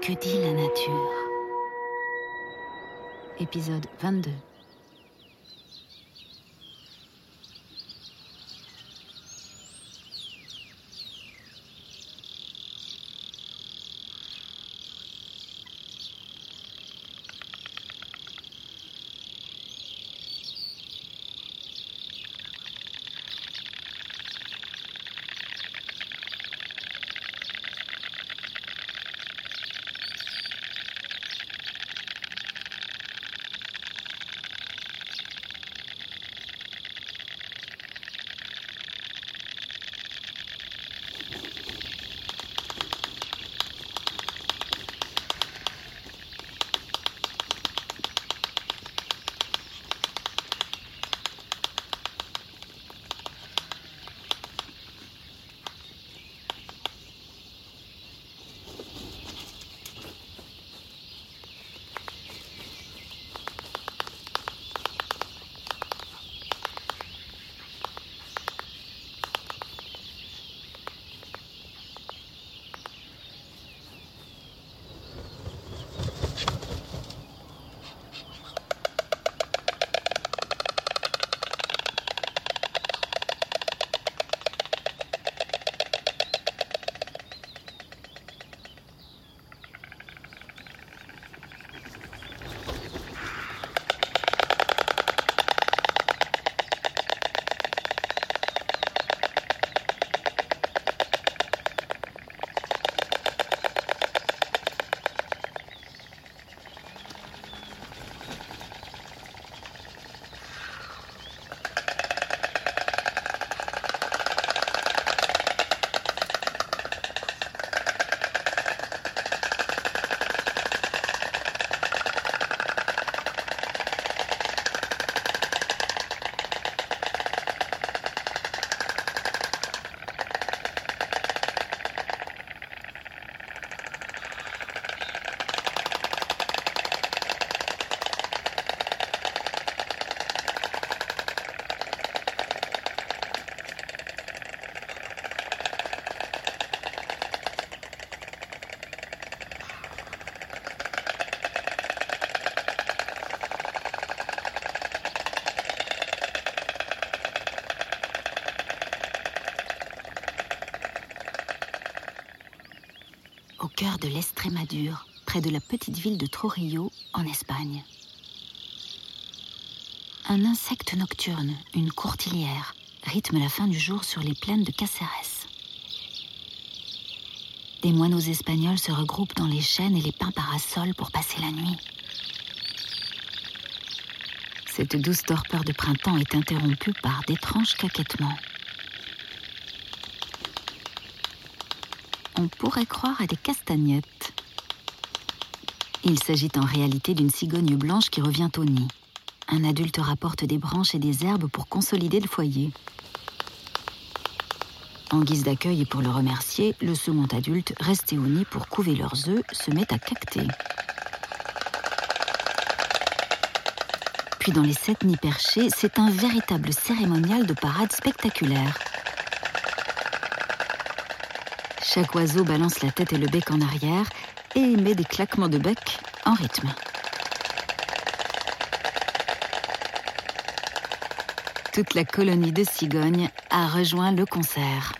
que dit la nature. Épisode 22 au cœur de l'Estrémadure, près de la petite ville de Trujillo, en Espagne. Un insecte nocturne, une courtilière, rythme la fin du jour sur les plaines de Caceres. Des moineaux espagnols se regroupent dans les chênes et les pins parasols pour passer la nuit. Cette douce torpeur de printemps est interrompue par d'étranges caquettements. On pourrait croire à des castagnettes. Il s'agit en réalité d'une cigogne blanche qui revient au nid. Un adulte rapporte des branches et des herbes pour consolider le foyer. En guise d'accueil et pour le remercier, le second adulte, resté au nid pour couver leurs œufs, se met à cacter. Puis dans les sept nids perchés, c'est un véritable cérémonial de parade spectaculaire. Chaque oiseau balance la tête et le bec en arrière et émet des claquements de bec en rythme. Toute la colonie de cigognes a rejoint le concert.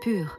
Pur